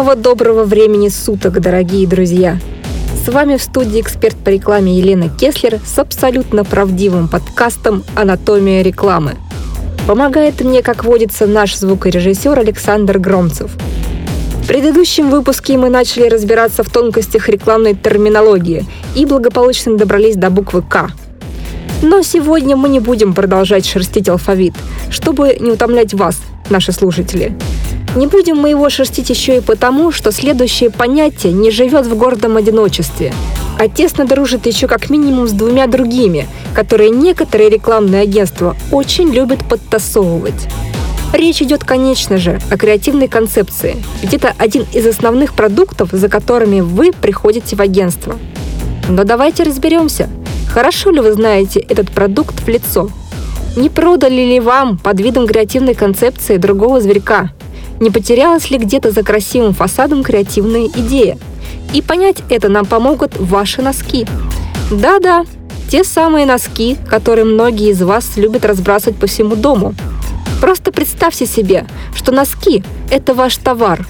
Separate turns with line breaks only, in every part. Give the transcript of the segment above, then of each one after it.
Снова доброго времени суток, дорогие друзья! С вами в студии эксперт по рекламе Елена Кеслер с абсолютно правдивым подкастом «Анатомия рекламы». Помогает мне, как водится, наш звукорежиссер Александр Громцев. В предыдущем выпуске мы начали разбираться в тонкостях рекламной терминологии и благополучно добрались до буквы «К». Но сегодня мы не будем продолжать шерстить алфавит, чтобы не утомлять вас, наши слушатели. Не будем мы его шерстить еще и потому, что следующее понятие не живет в гордом одиночестве, а тесно дружит еще как минимум с двумя другими, которые некоторые рекламные агентства очень любят подтасовывать. Речь идет, конечно же, о креативной концепции, ведь это один из основных продуктов, за которыми вы приходите в агентство. Но давайте разберемся, хорошо ли вы знаете этот продукт в лицо. Не продали ли вам под видом креативной концепции другого зверька – не потерялась ли где-то за красивым фасадом креативная идея. И понять это нам помогут ваши носки. Да-да, те самые носки, которые многие из вас любят разбрасывать по всему дому. Просто представьте себе, что носки – это ваш товар,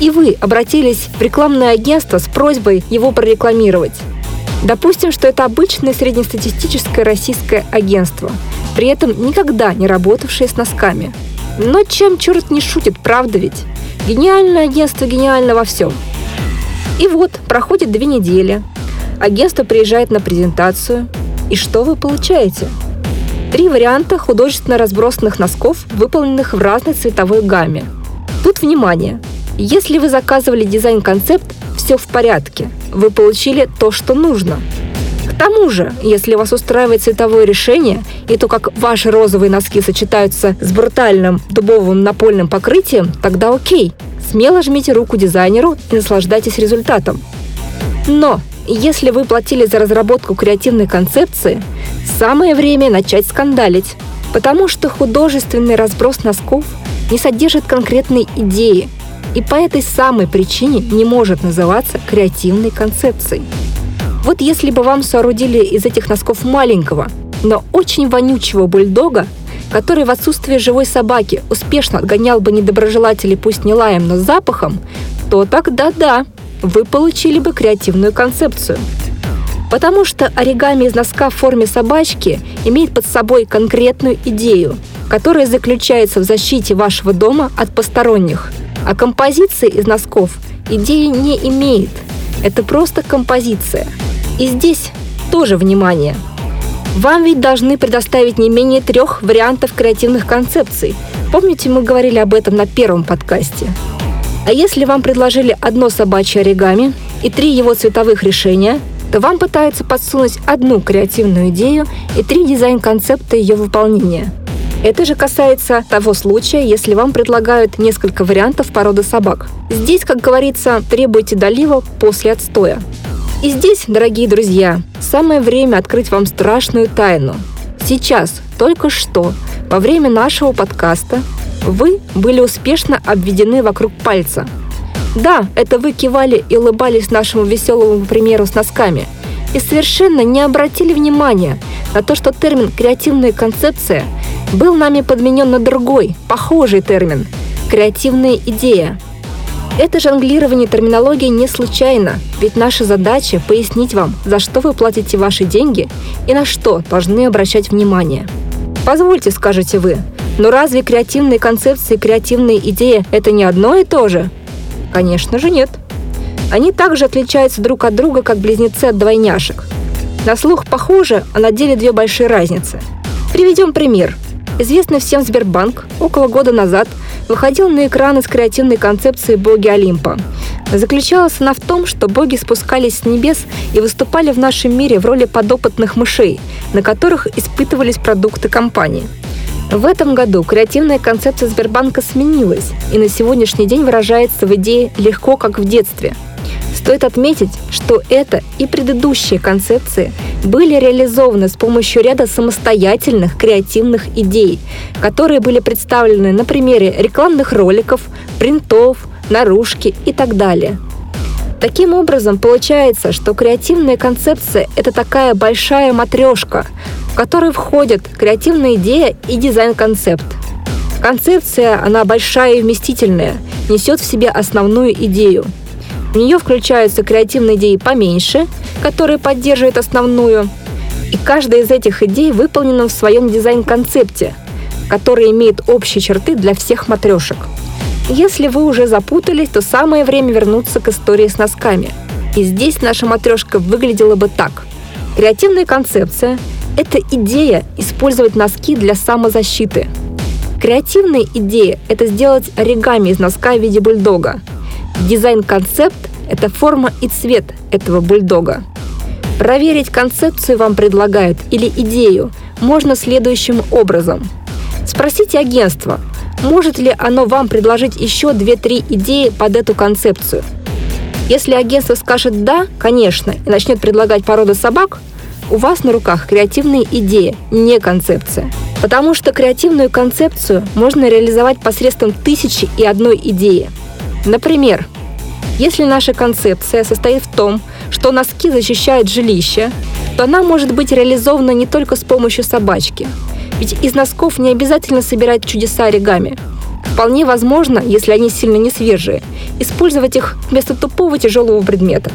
и вы обратились в рекламное агентство с просьбой его прорекламировать. Допустим, что это обычное среднестатистическое российское агентство, при этом никогда не работавшее с носками – но чем черт не шутит, правда ведь? Гениальное агентство гениально во всем. И вот, проходит две недели. Агентство приезжает на презентацию. И что вы получаете? Три варианта художественно разбросанных носков, выполненных в разной цветовой гамме. Тут внимание! Если вы заказывали дизайн-концепт, все в порядке. Вы получили то, что нужно – к тому же, если вас устраивает цветовое решение и то, как ваши розовые носки сочетаются с брутальным дубовым напольным покрытием, тогда окей. Смело жмите руку дизайнеру и наслаждайтесь результатом. Но если вы платили за разработку креативной концепции, самое время начать скандалить, потому что художественный разброс носков не содержит конкретной идеи и по этой самой причине не может называться креативной концепцией. Вот если бы вам соорудили из этих носков маленького, но очень вонючего бульдога, который в отсутствие живой собаки успешно отгонял бы недоброжелателей пусть не лаем, но запахом, то тогда да, вы получили бы креативную концепцию. Потому что оригами из носка в форме собачки имеет под собой конкретную идею, которая заключается в защите вашего дома от посторонних. А композиция из носков идеи не имеет. Это просто композиция – и здесь тоже внимание. Вам ведь должны предоставить не менее трех вариантов креативных концепций. Помните, мы говорили об этом на первом подкасте. А если вам предложили одно собачье оригами и три его цветовых решения, то вам пытаются подсунуть одну креативную идею и три дизайн-концепта ее выполнения. Это же касается того случая, если вам предлагают несколько вариантов породы собак. Здесь, как говорится, требуйте долива после отстоя. И здесь, дорогие друзья, самое время открыть вам страшную тайну. Сейчас, только что, во время нашего подкаста, вы были успешно обведены вокруг пальца. Да, это вы кивали и улыбались нашему веселому примеру с носками и совершенно не обратили внимания на то, что термин «креативная концепция» был нами подменен на другой, похожий термин – «креативная идея», это жонглирование терминологии не случайно, ведь наша задача – пояснить вам, за что вы платите ваши деньги и на что должны обращать внимание. Позвольте, скажете вы, но разве креативные концепции и креативные идеи – это не одно и то же? Конечно же нет. Они также отличаются друг от друга, как близнецы от двойняшек. На слух похоже, а на деле две большие разницы. Приведем пример. Известный всем Сбербанк около года назад – выходил на экраны с креативной концепцией «Боги Олимпа». Заключалась она в том, что боги спускались с небес и выступали в нашем мире в роли подопытных мышей, на которых испытывались продукты компании. В этом году креативная концепция Сбербанка сменилась и на сегодняшний день выражается в идее «легко, как в детстве», Стоит отметить, что это и предыдущие концепции были реализованы с помощью ряда самостоятельных креативных идей, которые были представлены на примере рекламных роликов, принтов, наружки и так далее. Таким образом, получается, что креативная концепция – это такая большая матрешка, в которой входят креативная идея и дизайн-концепт – Концепция, она большая и вместительная, несет в себе основную идею. В нее включаются креативные идеи поменьше, которые поддерживают основную, и каждая из этих идей выполнена в своем дизайн-концепте, который имеет общие черты для всех матрешек. Если вы уже запутались, то самое время вернуться к истории с носками. И здесь наша матрешка выглядела бы так. Креативная концепция – это идея использовать носки для самозащиты – Креативная идея – это сделать оригами из носка в виде бульдога. Дизайн-концепт – это форма и цвет этого бульдога. Проверить концепцию вам предлагают или идею можно следующим образом. Спросите агентство, может ли оно вам предложить еще 2-3 идеи под эту концепцию. Если агентство скажет «да», конечно, и начнет предлагать породы собак, у вас на руках креативная идея, не концепция – Потому что креативную концепцию можно реализовать посредством тысячи и одной идеи. Например, если наша концепция состоит в том, что носки защищают жилище, то она может быть реализована не только с помощью собачки. Ведь из носков не обязательно собирать чудеса оригами. Вполне возможно, если они сильно не свежие, использовать их вместо тупого тяжелого предмета.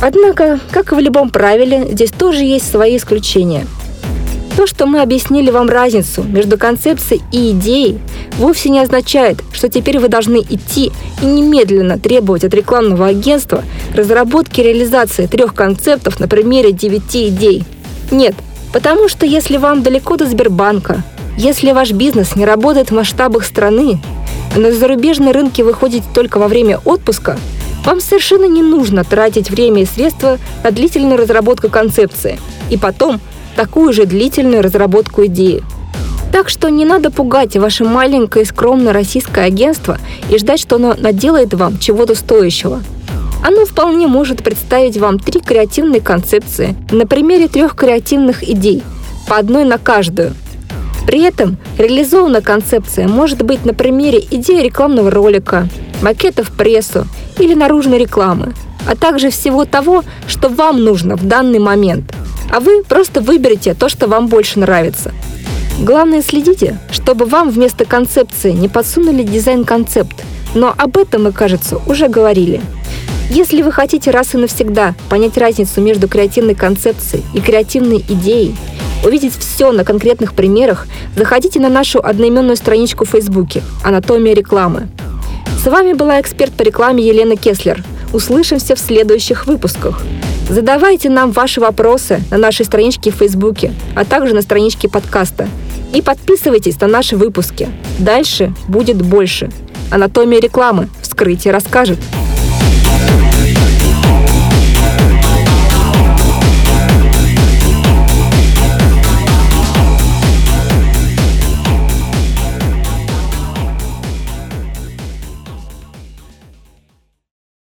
Однако, как и в любом правиле, здесь тоже есть свои исключения – то, что мы объяснили вам разницу между концепцией и идеей, вовсе не означает, что теперь вы должны идти и немедленно требовать от рекламного агентства разработки и реализации трех концептов на примере девяти идей. Нет, потому что если вам далеко до Сбербанка, если ваш бизнес не работает в масштабах страны, а на зарубежные рынки выходите только во время отпуска, вам совершенно не нужно тратить время и средства на длительную разработку концепции и потом – такую же длительную разработку идеи. Так что не надо пугать ваше маленькое и скромное российское агентство и ждать, что оно наделает вам чего-то стоящего. Оно вполне может представить вам три креативные концепции на примере трех креативных идей, по одной на каждую. При этом реализована концепция может быть на примере идеи рекламного ролика, макета в прессу или наружной рекламы, а также всего того, что вам нужно в данный момент – а вы просто выберите то, что вам больше нравится. Главное, следите, чтобы вам вместо концепции не подсунули дизайн-концепт, но об этом мы, кажется, уже говорили. Если вы хотите раз и навсегда понять разницу между креативной концепцией и креативной идеей, увидеть все на конкретных примерах, заходите на нашу одноименную страничку в Фейсбуке «Анатомия рекламы». С вами была эксперт по рекламе Елена Кеслер. Услышимся в следующих выпусках. Задавайте нам ваши вопросы на нашей страничке в Фейсбуке, а также на страничке подкаста. И подписывайтесь на наши выпуски. Дальше будет больше. Анатомия рекламы. Вскрытие расскажет.